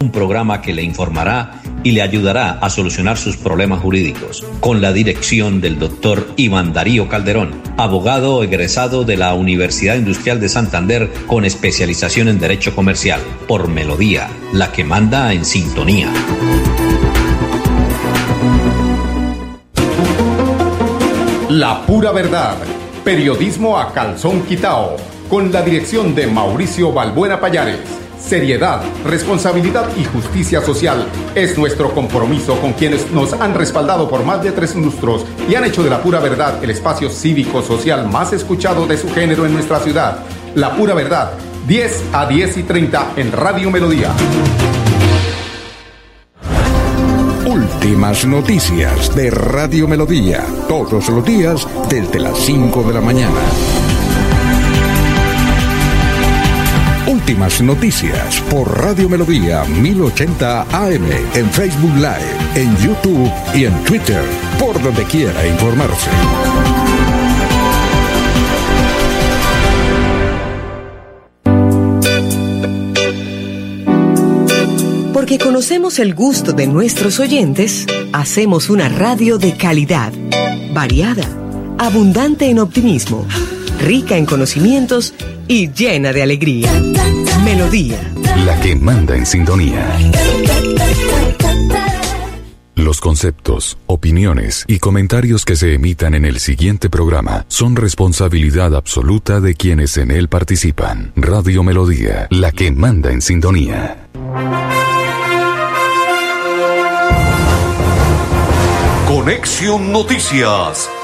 un programa que le informará y le ayudará a solucionar sus problemas jurídicos, con la dirección del doctor Iván Darío Calderón, abogado egresado de la Universidad Industrial de Santander con especialización en Derecho Comercial, por Melodía, la que manda en sintonía. La pura verdad, periodismo a calzón quitao, con la dirección de Mauricio Balbuena Payares Seriedad, responsabilidad y justicia social es nuestro compromiso con quienes nos han respaldado por más de tres lustros y han hecho de la pura verdad el espacio cívico-social más escuchado de su género en nuestra ciudad. La pura verdad, 10 a 10 y 30 en Radio Melodía. Últimas noticias de Radio Melodía, todos los días desde las 5 de la mañana. Últimas noticias por Radio Melodía 1080 AM en Facebook Live, en YouTube y en Twitter, por donde quiera informarse. Porque conocemos el gusto de nuestros oyentes, hacemos una radio de calidad, variada, abundante en optimismo, rica en conocimientos y llena de alegría. Melodía. La que manda en sintonía. Los conceptos, opiniones y comentarios que se emitan en el siguiente programa son responsabilidad absoluta de quienes en él participan. Radio Melodía, la que manda en sintonía. Conexión Noticias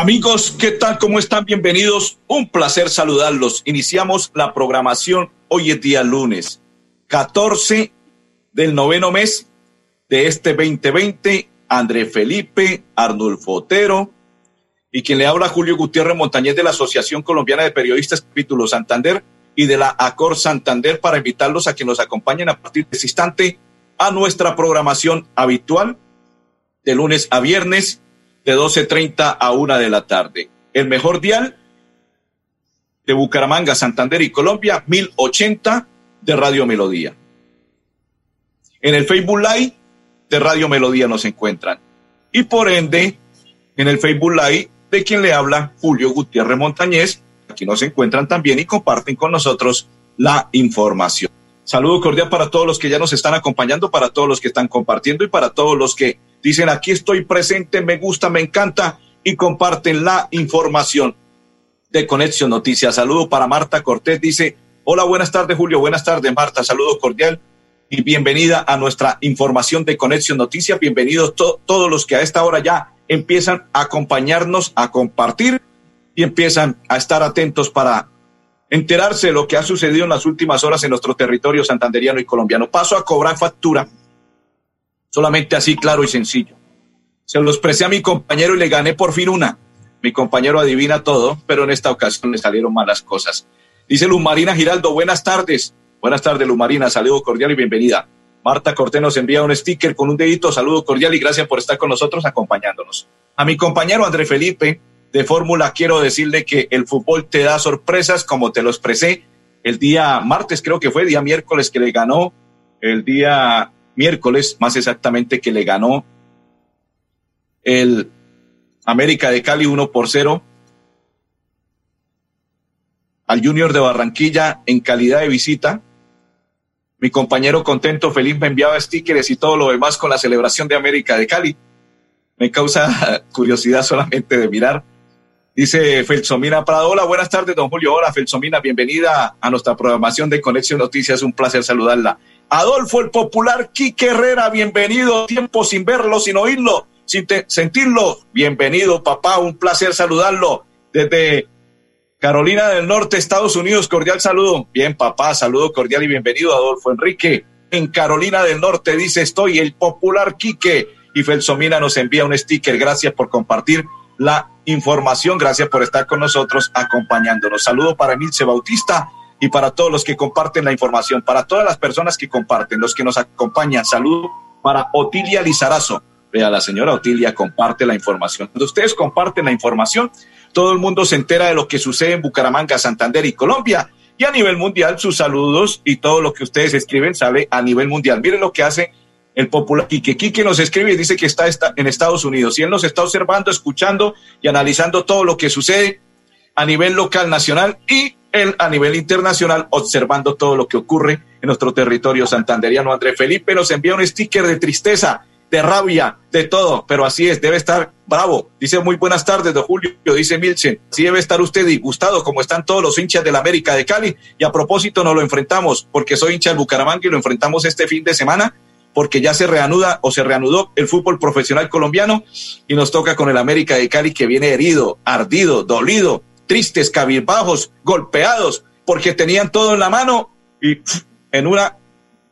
Amigos, ¿qué tal? ¿Cómo están? Bienvenidos. Un placer saludarlos. Iniciamos la programación hoy es día lunes. 14 del noveno mes de este 2020, André Felipe, Arnulfo Otero y quien le habla Julio Gutiérrez Montañez de la Asociación Colombiana de Periodistas Capítulo Santander y de la ACOR Santander para invitarlos a que nos acompañen a partir de este instante a nuestra programación habitual de lunes a viernes de 12.30 a 1 de la tarde. El mejor dial de Bucaramanga, Santander y Colombia, 1080 de Radio Melodía. En el Facebook Live de Radio Melodía nos encuentran. Y por ende, en el Facebook Live de quien le habla, Julio Gutiérrez Montañez, aquí nos encuentran también y comparten con nosotros la información. Saludo cordial para todos los que ya nos están acompañando, para todos los que están compartiendo y para todos los que dicen aquí estoy presente, me gusta, me encanta y comparten la información de Conexión Noticias. Saludo para Marta Cortés, dice Hola, buenas tardes, Julio. Buenas tardes, Marta. Saludo cordial y bienvenida a nuestra información de Conexión Noticias. Bienvenidos todos los que a esta hora ya empiezan a acompañarnos, a compartir y empiezan a estar atentos para enterarse de lo que ha sucedido en las últimas horas en nuestro territorio santanderiano y colombiano. Paso a cobrar factura. Solamente así, claro y sencillo. Se lo expresé a mi compañero y le gané por fin una. Mi compañero adivina todo, pero en esta ocasión le salieron malas cosas. Dice Luz Marina Giraldo, buenas tardes. Buenas tardes, Luz Marina, saludo cordial y bienvenida. Marta Cortés nos envía un sticker con un dedito, saludo cordial y gracias por estar con nosotros acompañándonos. A mi compañero André Felipe de Fórmula quiero decirle que el fútbol te da sorpresas como te lo expresé el día martes, creo que fue, día miércoles que le ganó, el día miércoles más exactamente que le ganó el América de Cali 1 por 0 al Junior de Barranquilla en calidad de visita. Mi compañero contento, feliz, me enviaba stickers y todo lo demás con la celebración de América de Cali. Me causa curiosidad solamente de mirar. Dice Felsomina Prado, hola, buenas tardes, don Julio. Hola, Felsomina, bienvenida a nuestra programación de Conexión Noticias. Un placer saludarla. Adolfo, el popular Quique Herrera, bienvenido. Tiempo sin verlo, sin oírlo, sin sentirlo. Bienvenido, papá. Un placer saludarlo desde Carolina del Norte, Estados Unidos, cordial saludo. Bien, papá, saludo cordial y bienvenido, Adolfo Enrique. En Carolina del Norte dice, estoy el popular Quique. y Felsomina nos envía un sticker. Gracias por compartir la información. Gracias por estar con nosotros acompañándonos. Saludo para Emilce Bautista y para todos los que comparten la información, para todas las personas que comparten, los que nos acompañan. Saludo para Otilia Lizarazo. Vea, la señora Otilia comparte la información. Cuando ustedes comparten la información, todo el mundo se entera de lo que sucede en Bucaramanga, Santander y Colombia. Y a nivel mundial, sus saludos y todo lo que ustedes escriben sale a nivel mundial. Miren lo que hace el popular Quique. Quique nos escribe y dice que está, en Estados Unidos y él nos está observando, escuchando y analizando todo lo que sucede a nivel local, nacional y él a nivel internacional, observando todo lo que ocurre en nuestro territorio santanderiano. André Felipe nos envía un sticker de tristeza, de rabia, de todo, pero así es, debe estar bravo. Dice muy buenas tardes, don Julio, dice Milchen. Sí debe estar usted disgustado, como están todos los hinchas de la América de Cali. Y a propósito, nos lo enfrentamos, porque soy hincha del Bucaramanga y lo enfrentamos este fin de semana porque ya se reanuda o se reanudó el fútbol profesional colombiano y nos toca con el América de Cali que viene herido, ardido, dolido, tristes, cabizbajos, golpeados, porque tenían todo en la mano y en una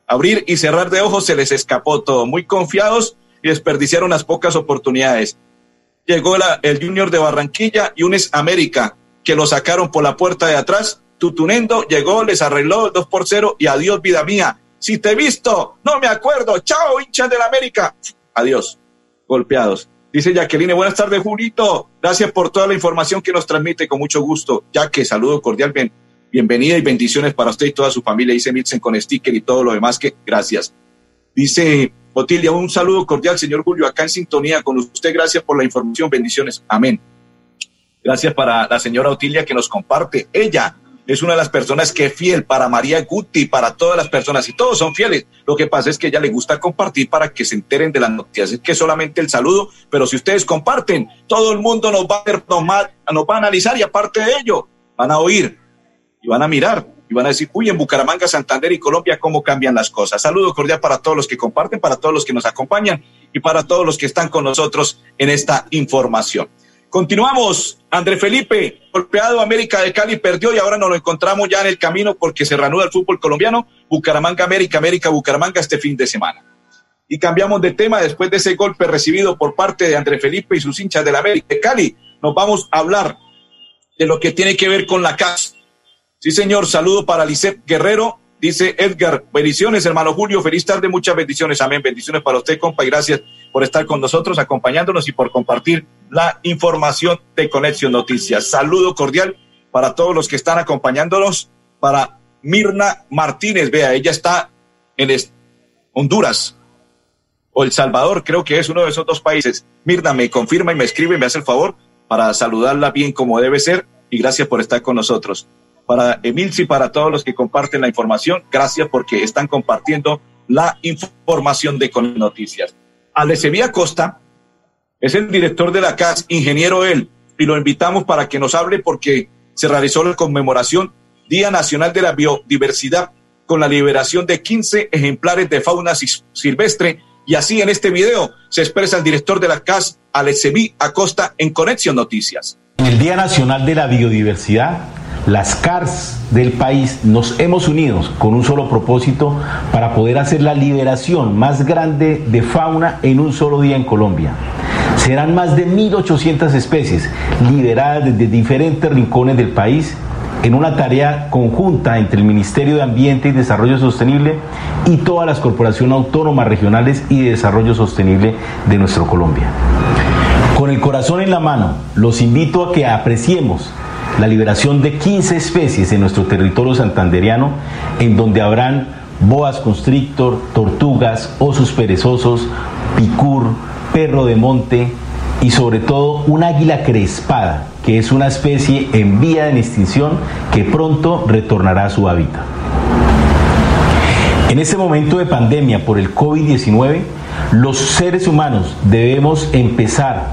abrir y cerrar de ojos se les escapó todo, muy confiados y desperdiciaron las pocas oportunidades. Llegó el Junior de Barranquilla y UNES América, que lo sacaron por la puerta de atrás. Tutunendo llegó, les arregló el 2 por 0 y adiós, vida mía. Si te he visto, no me acuerdo. Chao, hinchas del América. Adiós, golpeados. Dice Jacqueline, buenas tardes, Julito. Gracias por toda la información que nos transmite con mucho gusto. Ya que saludo cordial, bienvenida y bendiciones para usted y toda su familia. Dice Milsen con sticker y todo lo demás que gracias. Dice Otilia, un saludo cordial, señor Julio, acá en sintonía con usted. Gracias por la información, bendiciones. Amén. Gracias para la señora Otilia que nos comparte. Ella es una de las personas que es fiel para María Guti, para todas las personas, y todos son fieles. Lo que pasa es que ella le gusta compartir para que se enteren de las noticias. Es que solamente el saludo, pero si ustedes comparten, todo el mundo nos va a ver, nos va, a analizar y aparte de ello, van a oír y van a mirar y van a decir, uy, en Bucaramanga, Santander y Colombia, cómo cambian las cosas. Saludo cordial para todos los que comparten, para todos los que nos acompañan y para todos los que están con nosotros en esta información. Continuamos. André Felipe, golpeado América de Cali, perdió y ahora nos lo encontramos ya en el camino porque se reanuda el fútbol colombiano. Bucaramanga, América, América, Bucaramanga este fin de semana. Y cambiamos de tema después de ese golpe recibido por parte de André Felipe y sus hinchas del América de Cali. Nos vamos a hablar de lo que tiene que ver con la casa. Sí, señor. Saludo para Lisette Guerrero, Dice Edgar, bendiciones, hermano Julio, feliz tarde, muchas bendiciones, amén, bendiciones para usted, compa, y gracias por estar con nosotros, acompañándonos y por compartir la información de Conexión Noticias. Saludo cordial para todos los que están acompañándonos, para Mirna Martínez, vea, ella está en Honduras o El Salvador, creo que es uno de esos dos países. Mirna me confirma y me escribe me hace el favor para saludarla bien como debe ser y gracias por estar con nosotros para Emilci, para todos los que comparten la información. Gracias porque están compartiendo la información de Con Noticias. Alessevía Costa es el director de la CAS, ingeniero él, y lo invitamos para que nos hable porque se realizó la conmemoración Día Nacional de la Biodiversidad con la liberación de 15 ejemplares de fauna silvestre y así en este video se expresa el director de la CAS, Aleceví Acosta, en Conexión Noticias. En el Día Nacional de la Biodiversidad las CARS del país nos hemos unido con un solo propósito para poder hacer la liberación más grande de fauna en un solo día en Colombia. Serán más de 1.800 especies liberadas desde diferentes rincones del país en una tarea conjunta entre el Ministerio de Ambiente y Desarrollo Sostenible y todas las corporaciones autónomas regionales y de desarrollo sostenible de nuestro Colombia. Con el corazón en la mano, los invito a que apreciemos la liberación de 15 especies en nuestro territorio santanderiano, en donde habrán boas constrictor, tortugas, osos perezosos, picur, perro de monte y sobre todo un águila crespada, que es una especie en vía de extinción que pronto retornará a su hábitat. En este momento de pandemia por el COVID-19, los seres humanos debemos empezar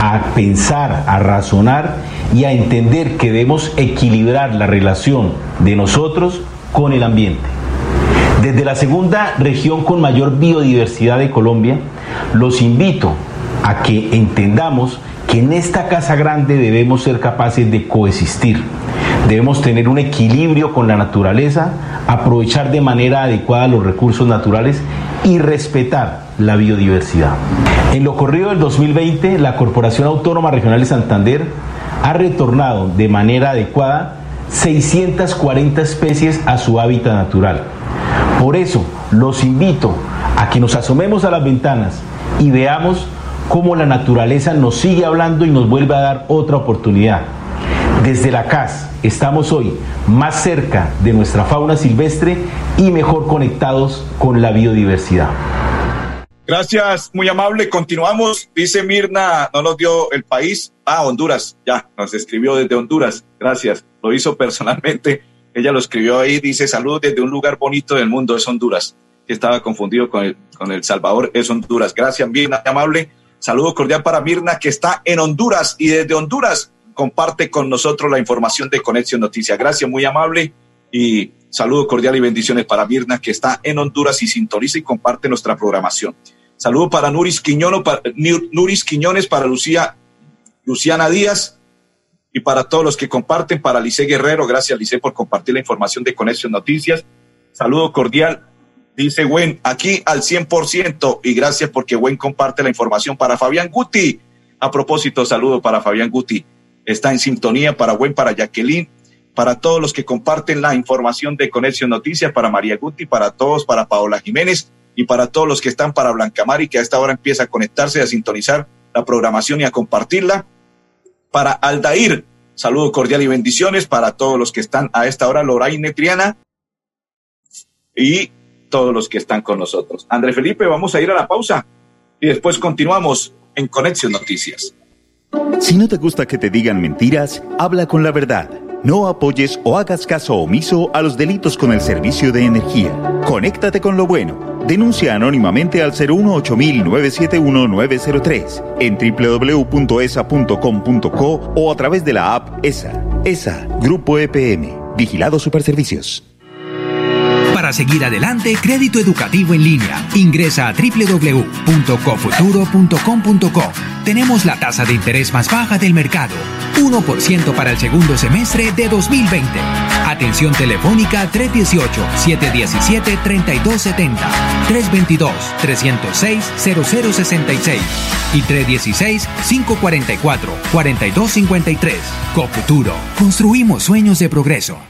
a pensar, a razonar y a entender que debemos equilibrar la relación de nosotros con el ambiente. Desde la segunda región con mayor biodiversidad de Colombia, los invito a que entendamos que en esta casa grande debemos ser capaces de coexistir. Debemos tener un equilibrio con la naturaleza, aprovechar de manera adecuada los recursos naturales y respetar la biodiversidad. En lo corrido del 2020, la Corporación Autónoma Regional de Santander ha retornado de manera adecuada 640 especies a su hábitat natural. Por eso, los invito a que nos asomemos a las ventanas y veamos cómo la naturaleza nos sigue hablando y nos vuelve a dar otra oportunidad. Desde la CAS estamos hoy más cerca de nuestra fauna silvestre y mejor conectados con la biodiversidad. Gracias, muy amable. Continuamos. Dice Mirna, no nos dio el país. Ah, Honduras, ya, nos escribió desde Honduras. Gracias. Lo hizo personalmente. Ella lo escribió ahí. Dice, saludos desde un lugar bonito del mundo, es Honduras. Estaba confundido con el, con el Salvador, es Honduras. Gracias, Mirna, amable. Saludo cordial para Mirna, que está en Honduras y desde Honduras comparte con nosotros la información de Conexión Noticias. Gracias, muy amable. Y saludo cordial y bendiciones para Mirna, que está en Honduras y sintoniza y comparte nuestra programación. Saludo para Nuris, Quiñono, para, Nuris Quiñones, para Lucía, Luciana Díaz y para todos los que comparten, para Lice Guerrero, gracias Lice por compartir la información de Conexión Noticias. Saludo cordial, dice Gwen, aquí al 100% y gracias porque Gwen comparte la información para Fabián Guti. A propósito, saludo para Fabián Guti. Está en sintonía para Gwen, para Jacqueline, para todos los que comparten la información de Conexión Noticias, para María Guti, para todos, para Paola Jiménez y para todos los que están para Blancamar y que a esta hora empieza a conectarse, a sintonizar la programación y a compartirla. Para Aldair, saludo cordial y bendiciones para todos los que están a esta hora, Loraine Triana y todos los que están con nosotros. André Felipe, vamos a ir a la pausa y después continuamos en Conexión Noticias. Si no te gusta que te digan mentiras, habla con la verdad. No apoyes o hagas caso omiso a los delitos con el servicio de energía. Conéctate con lo bueno Denuncia anónimamente al 018 903 en www.esa.com.co o a través de la app ESA. ESA, Grupo EPM, Vigilado Superservicios. Para seguir adelante, crédito educativo en línea. Ingresa a www.cofuturo.com.co. Tenemos la tasa de interés más baja del mercado. 1% para el segundo semestre de 2020. Atención telefónica 318-717-3270, 322-306-0066 y 316-544-4253. Cofuturo. Construimos sueños de progreso.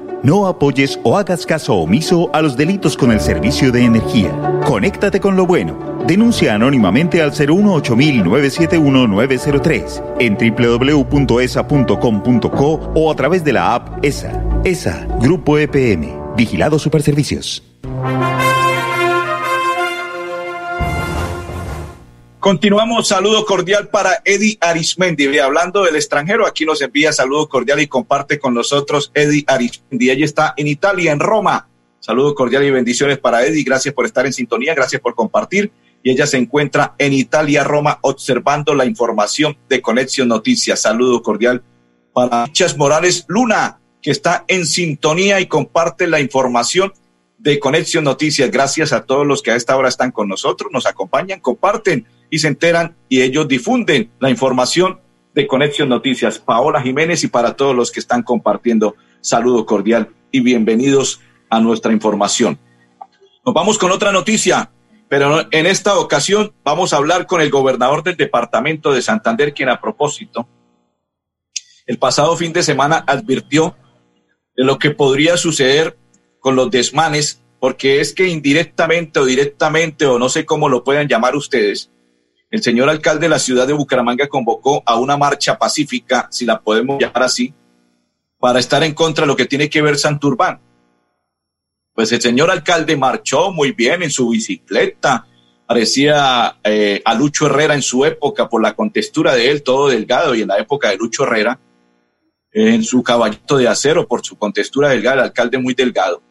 No apoyes o hagas caso omiso a los delitos con el servicio de energía. Conéctate con lo bueno. Denuncia anónimamente al 018 971 903 en www.esa.com.co o a través de la app ESA. ESA, Grupo EPM, Vigilado Superservicios. Continuamos, saludo cordial para Eddie Arismendi. Hablando del extranjero, aquí nos envía saludo cordial y comparte con nosotros Eddie Arismendi. Ella está en Italia, en Roma. Saludo cordial y bendiciones para Eddie. Gracias por estar en sintonía, gracias por compartir. Y ella se encuentra en Italia, Roma, observando la información de Conexión Noticias. Saludo cordial para Chas Morales Luna, que está en sintonía y comparte la información de Conexión Noticias. Gracias a todos los que a esta hora están con nosotros, nos acompañan, comparten y se enteran y ellos difunden la información de Conexión Noticias. Paola Jiménez y para todos los que están compartiendo, saludo cordial y bienvenidos a nuestra información. Nos vamos con otra noticia, pero en esta ocasión vamos a hablar con el gobernador del departamento de Santander, quien a propósito, el pasado fin de semana advirtió de lo que podría suceder con los desmanes, porque es que indirectamente o directamente, o no sé cómo lo puedan llamar ustedes, el señor alcalde de la ciudad de Bucaramanga convocó a una marcha pacífica, si la podemos llamar así, para estar en contra de lo que tiene que ver Santurbán. Pues el señor alcalde marchó muy bien en su bicicleta, parecía eh, a Lucho Herrera en su época por la contextura de él, todo delgado, y en la época de Lucho Herrera, en su caballito de acero por su contextura delgada, el alcalde muy delgado.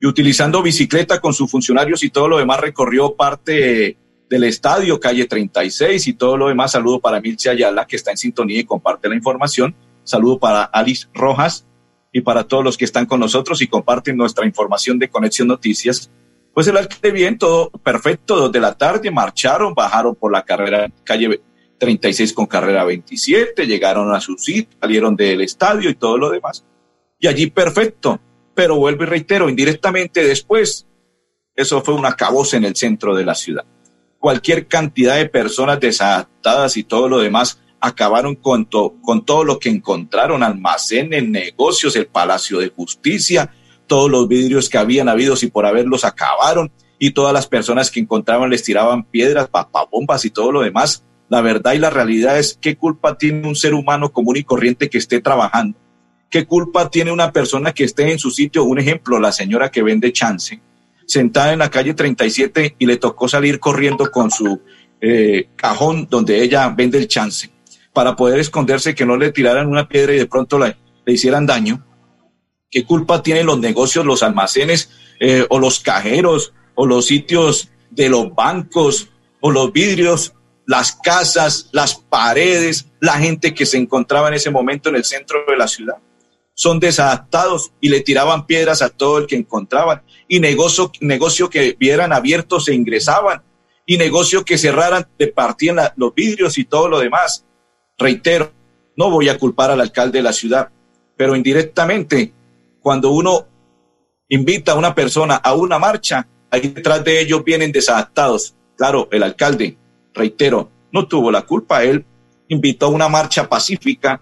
Y utilizando bicicleta con sus funcionarios y todo lo demás recorrió parte del estadio, calle 36 y todo lo demás. Saludo para Milce Ayala, que está en sintonía y comparte la información. Saludo para Alice Rojas y para todos los que están con nosotros y comparten nuestra información de Conexión Noticias. Pues el alcalde bien, todo perfecto, dos de la tarde, marcharon, bajaron por la carrera, calle 36 con carrera 27, llegaron a su sitio, salieron del estadio y todo lo demás. Y allí perfecto, pero vuelvo y reitero, indirectamente después, eso fue un acabose en el centro de la ciudad. Cualquier cantidad de personas desadaptadas y todo lo demás acabaron con, con todo lo que encontraron, almacenes, negocios, el Palacio de Justicia, todos los vidrios que habían habido y por haberlos acabaron y todas las personas que encontraban les tiraban piedras, papabombas y todo lo demás. La verdad y la realidad es qué culpa tiene un ser humano común y corriente que esté trabajando. ¿Qué culpa tiene una persona que esté en su sitio? Un ejemplo, la señora que vende chance, sentada en la calle 37 y le tocó salir corriendo con su eh, cajón donde ella vende el chance para poder esconderse, que no le tiraran una piedra y de pronto le hicieran daño. ¿Qué culpa tienen los negocios, los almacenes eh, o los cajeros o los sitios de los bancos o los vidrios, las casas, las paredes, la gente que se encontraba en ese momento en el centro de la ciudad? Son desadaptados y le tiraban piedras a todo el que encontraban. Y negocio, negocio que vieran abiertos se ingresaban. Y negocio que cerraran, departían los vidrios y todo lo demás reitero, no voy a culpar al alcalde de la ciudad, pero indirectamente, cuando uno invita a una persona a una marcha, ahí detrás de ellos vienen desadaptados. Claro, el alcalde, reitero, no tuvo la culpa, él invitó a una marcha pacífica,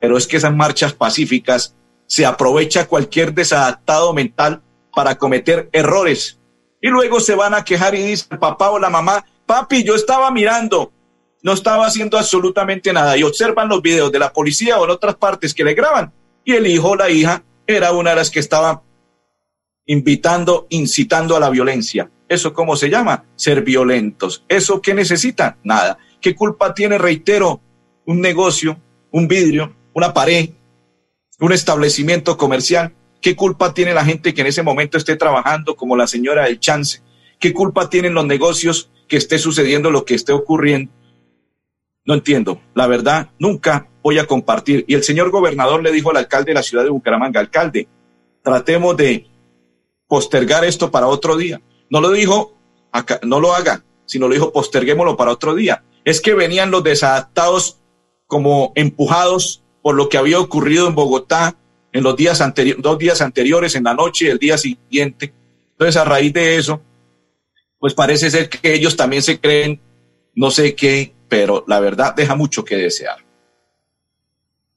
pero es que esas marchas pacíficas se aprovecha cualquier desadaptado mental para cometer errores. Y luego se van a quejar y dicen papá o la mamá, papi, yo estaba mirando, no estaba haciendo absolutamente nada y observan los videos de la policía o en otras partes que le graban y el hijo o la hija era una de las que estaba invitando, incitando a la violencia. ¿Eso cómo se llama? Ser violentos. ¿Eso qué necesitan? Nada. ¿Qué culpa tiene, reitero, un negocio, un vidrio, una pared, un establecimiento comercial? ¿Qué culpa tiene la gente que en ese momento esté trabajando como la señora del chance? ¿Qué culpa tienen los negocios que esté sucediendo lo que esté ocurriendo? No entiendo. La verdad, nunca voy a compartir. Y el señor gobernador le dijo al alcalde de la ciudad de Bucaramanga, alcalde, tratemos de postergar esto para otro día. No lo dijo, acá, no lo haga, sino lo dijo, posterguémoslo para otro día. Es que venían los desadaptados como empujados por lo que había ocurrido en Bogotá en los días anteriores, dos días anteriores, en la noche y el día siguiente. Entonces, a raíz de eso, pues parece ser que ellos también se creen, no sé qué, pero la verdad deja mucho que desear.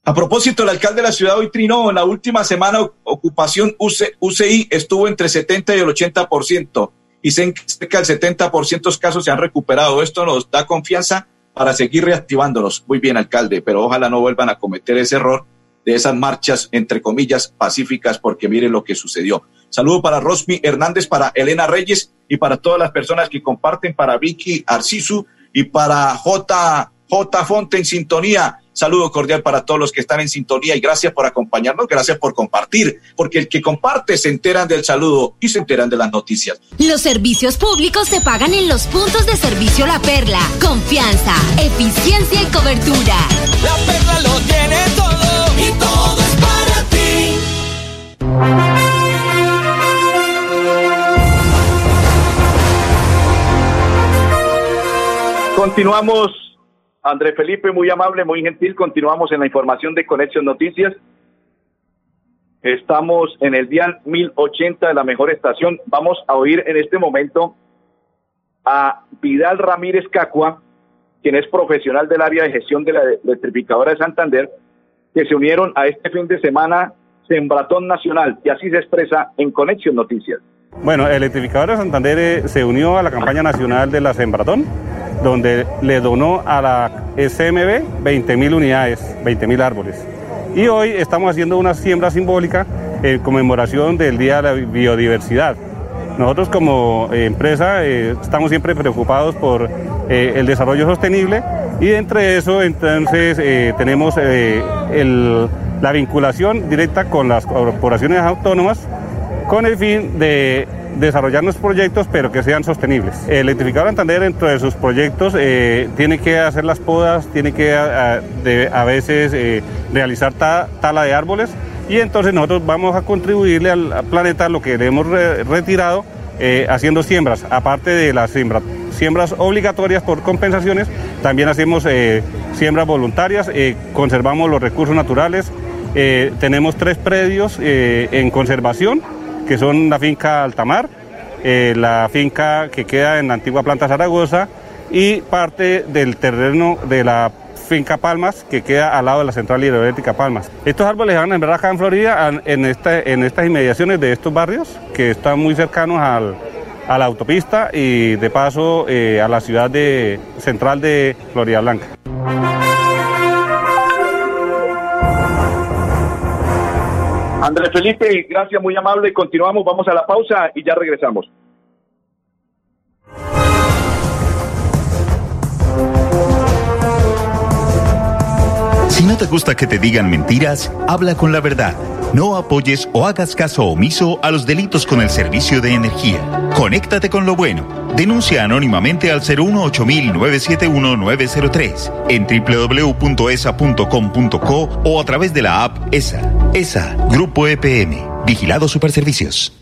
A propósito, el alcalde de la ciudad hoy trinó en la última semana ocupación UCI estuvo entre 70 y el 80% y cerca del 70% de casos se han recuperado. Esto nos da confianza para seguir reactivándolos. Muy bien, alcalde, pero ojalá no vuelvan a cometer ese error de esas marchas, entre comillas, pacíficas, porque miren lo que sucedió. Saludo para Rosmi Hernández, para Elena Reyes y para todas las personas que comparten, para Vicky Arcisu, y para J. J. Fonte en sintonía. Saludo cordial para todos los que están en sintonía y gracias por acompañarnos, gracias por compartir, porque el que comparte se enteran del saludo y se enteran de las noticias. Los servicios públicos se pagan en los puntos de servicio La Perla. Confianza, eficiencia y cobertura. La Perla lo tiene todo y todo es para ti. Continuamos, André Felipe, muy amable, muy gentil. Continuamos en la información de Conexión Noticias. Estamos en el día 1080 de la mejor estación. Vamos a oír en este momento a Vidal Ramírez Cacua, quien es profesional del área de gestión de la electrificadora de Santander, que se unieron a este fin de semana Sembratón Nacional, y así se expresa en Conexión Noticias. Bueno, Electrificadora de Santander eh, se unió a la campaña nacional de la Sembratón donde le donó a la SMB 20.000 unidades, 20.000 árboles. Y hoy estamos haciendo una siembra simbólica en conmemoración del Día de la Biodiversidad. Nosotros como eh, empresa eh, estamos siempre preocupados por eh, el desarrollo sostenible y entre eso entonces tenemos la vinculación directa con las corporaciones autónomas con el fin de desarrollar nuestros proyectos, pero que sean sostenibles. El electrificador Santander dentro de sus proyectos eh, tiene que hacer las podas, tiene que a, a veces eh, realizar tala de árboles y entonces nosotros vamos a contribuirle al, planeta lo que le hemos retirado eh, haciendo siembras, aparte de las siembras, siembras obligatorias por compensaciones, también hacemos siembras voluntarias, conservamos los recursos naturales, tenemos tres predios en conservación que son la finca Altamar, eh, la finca que queda en la antigua planta Zaragoza y parte del terreno de la finca Palmas, que queda al lado de la central hidroeléctrica Palmas. Estos árboles van a sembrar acá en Florida, en, en estas inmediaciones de estos barrios, que están muy cercanos a la autopista y de paso eh, a la ciudad de, central de Florida Blanca. Andrés Felipe, gracias, muy amable. Continuamos, vamos a la pausa y ya regresamos. Si no te gusta que te digan mentiras, habla con la verdad. No apoyes o hagas caso omiso a los delitos con el servicio de energía. Conéctate con lo bueno. Denuncia anónimamente al 018-971-903 en www.esa.com.co o a través de la app ESA. ESA, Grupo EPM, Vigilado Superservicios.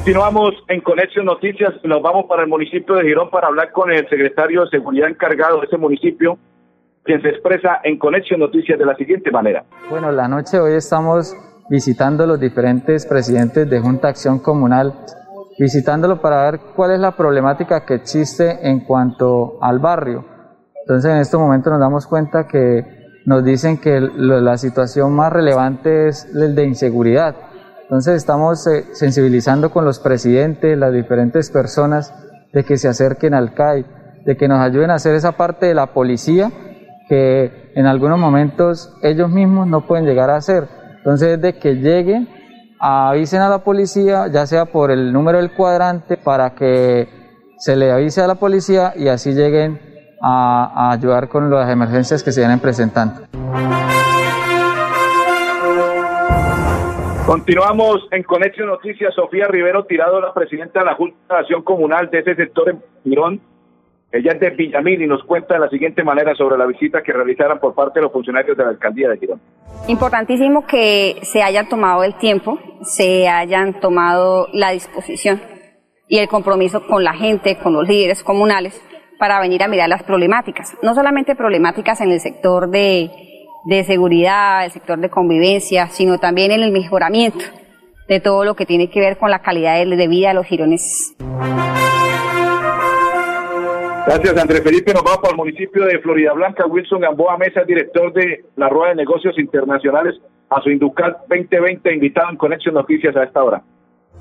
Continuamos en Conexión Noticias. Nos vamos para el municipio de Girón para hablar con el secretario de Seguridad encargado de ese municipio, quien se expresa en Conexión Noticias de la siguiente manera. Bueno, la noche de hoy estamos visitando los diferentes presidentes de Junta Acción Comunal, visitándolo para ver cuál es la problemática que existe en cuanto al barrio. Entonces, en este momento nos damos cuenta que nos dicen que la situación más relevante es el de inseguridad entonces estamos eh, sensibilizando con los presidentes, las diferentes personas, de que se acerquen al CAI, de que nos ayuden a hacer esa parte de la policía que en algunos momentos ellos mismos no pueden llegar a hacer. Entonces de que lleguen, avisen a la policía, ya sea por el número del cuadrante, para que se le avise a la policía y así lleguen a, a ayudar con las emergencias que se vienen presentando. Continuamos en Conexión Noticias. Sofía Rivero Tirado, la presidenta de la Junta de Acción Comunal de ese sector en Girón. Ella es de Villamil y nos cuenta de la siguiente manera sobre la visita que realizaron por parte de los funcionarios de la alcaldía de Girón. Importantísimo que se hayan tomado el tiempo, se hayan tomado la disposición y el compromiso con la gente, con los líderes comunales, para venir a mirar las problemáticas. No solamente problemáticas en el sector de de seguridad, el sector de convivencia, sino también en el mejoramiento de todo lo que tiene que ver con la calidad de vida de los gironeses. Gracias, Andrés Felipe. Nos vamos para el municipio de Florida Blanca. Wilson Gamboa Mesa, director de la Rueda de Negocios Internacionales, a su Inducal 2020, invitado en Conexión Noticias a esta hora.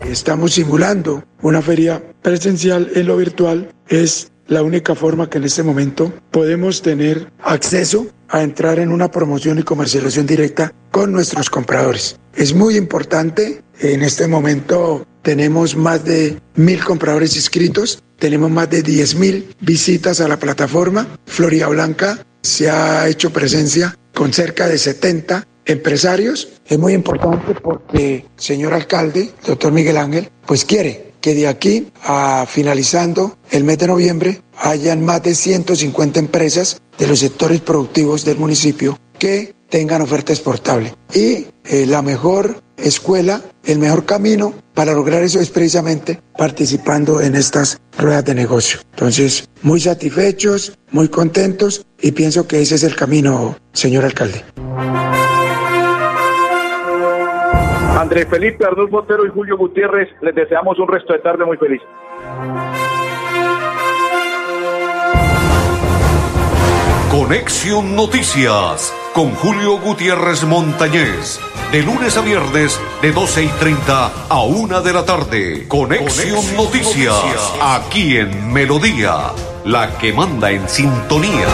Estamos simulando una feria presencial en lo virtual. Es la única forma que en este momento podemos tener acceso a entrar en una promoción y comercialización directa con nuestros compradores. Es muy importante, en este momento tenemos más de mil compradores inscritos, tenemos más de diez mil visitas a la plataforma. Florida Blanca se ha hecho presencia con cerca de 70 empresarios. Es muy importante porque, señor alcalde, doctor Miguel Ángel, pues quiere que de aquí a finalizando el mes de noviembre hayan más de 150 empresas de los sectores productivos del municipio que tengan oferta exportable. Y eh, la mejor escuela, el mejor camino para lograr eso es precisamente participando en estas ruedas de negocio. Entonces, muy satisfechos, muy contentos y pienso que ese es el camino, señor alcalde. Andrés Felipe, Arnulfo Botero y Julio Gutiérrez, les deseamos un resto de tarde muy feliz. Conexión Noticias con Julio Gutiérrez Montañez. De lunes a viernes, de 12 y 30 a 1 de la tarde. Conexión, Noticias, aquí en Melodía, la que manda en sintonía.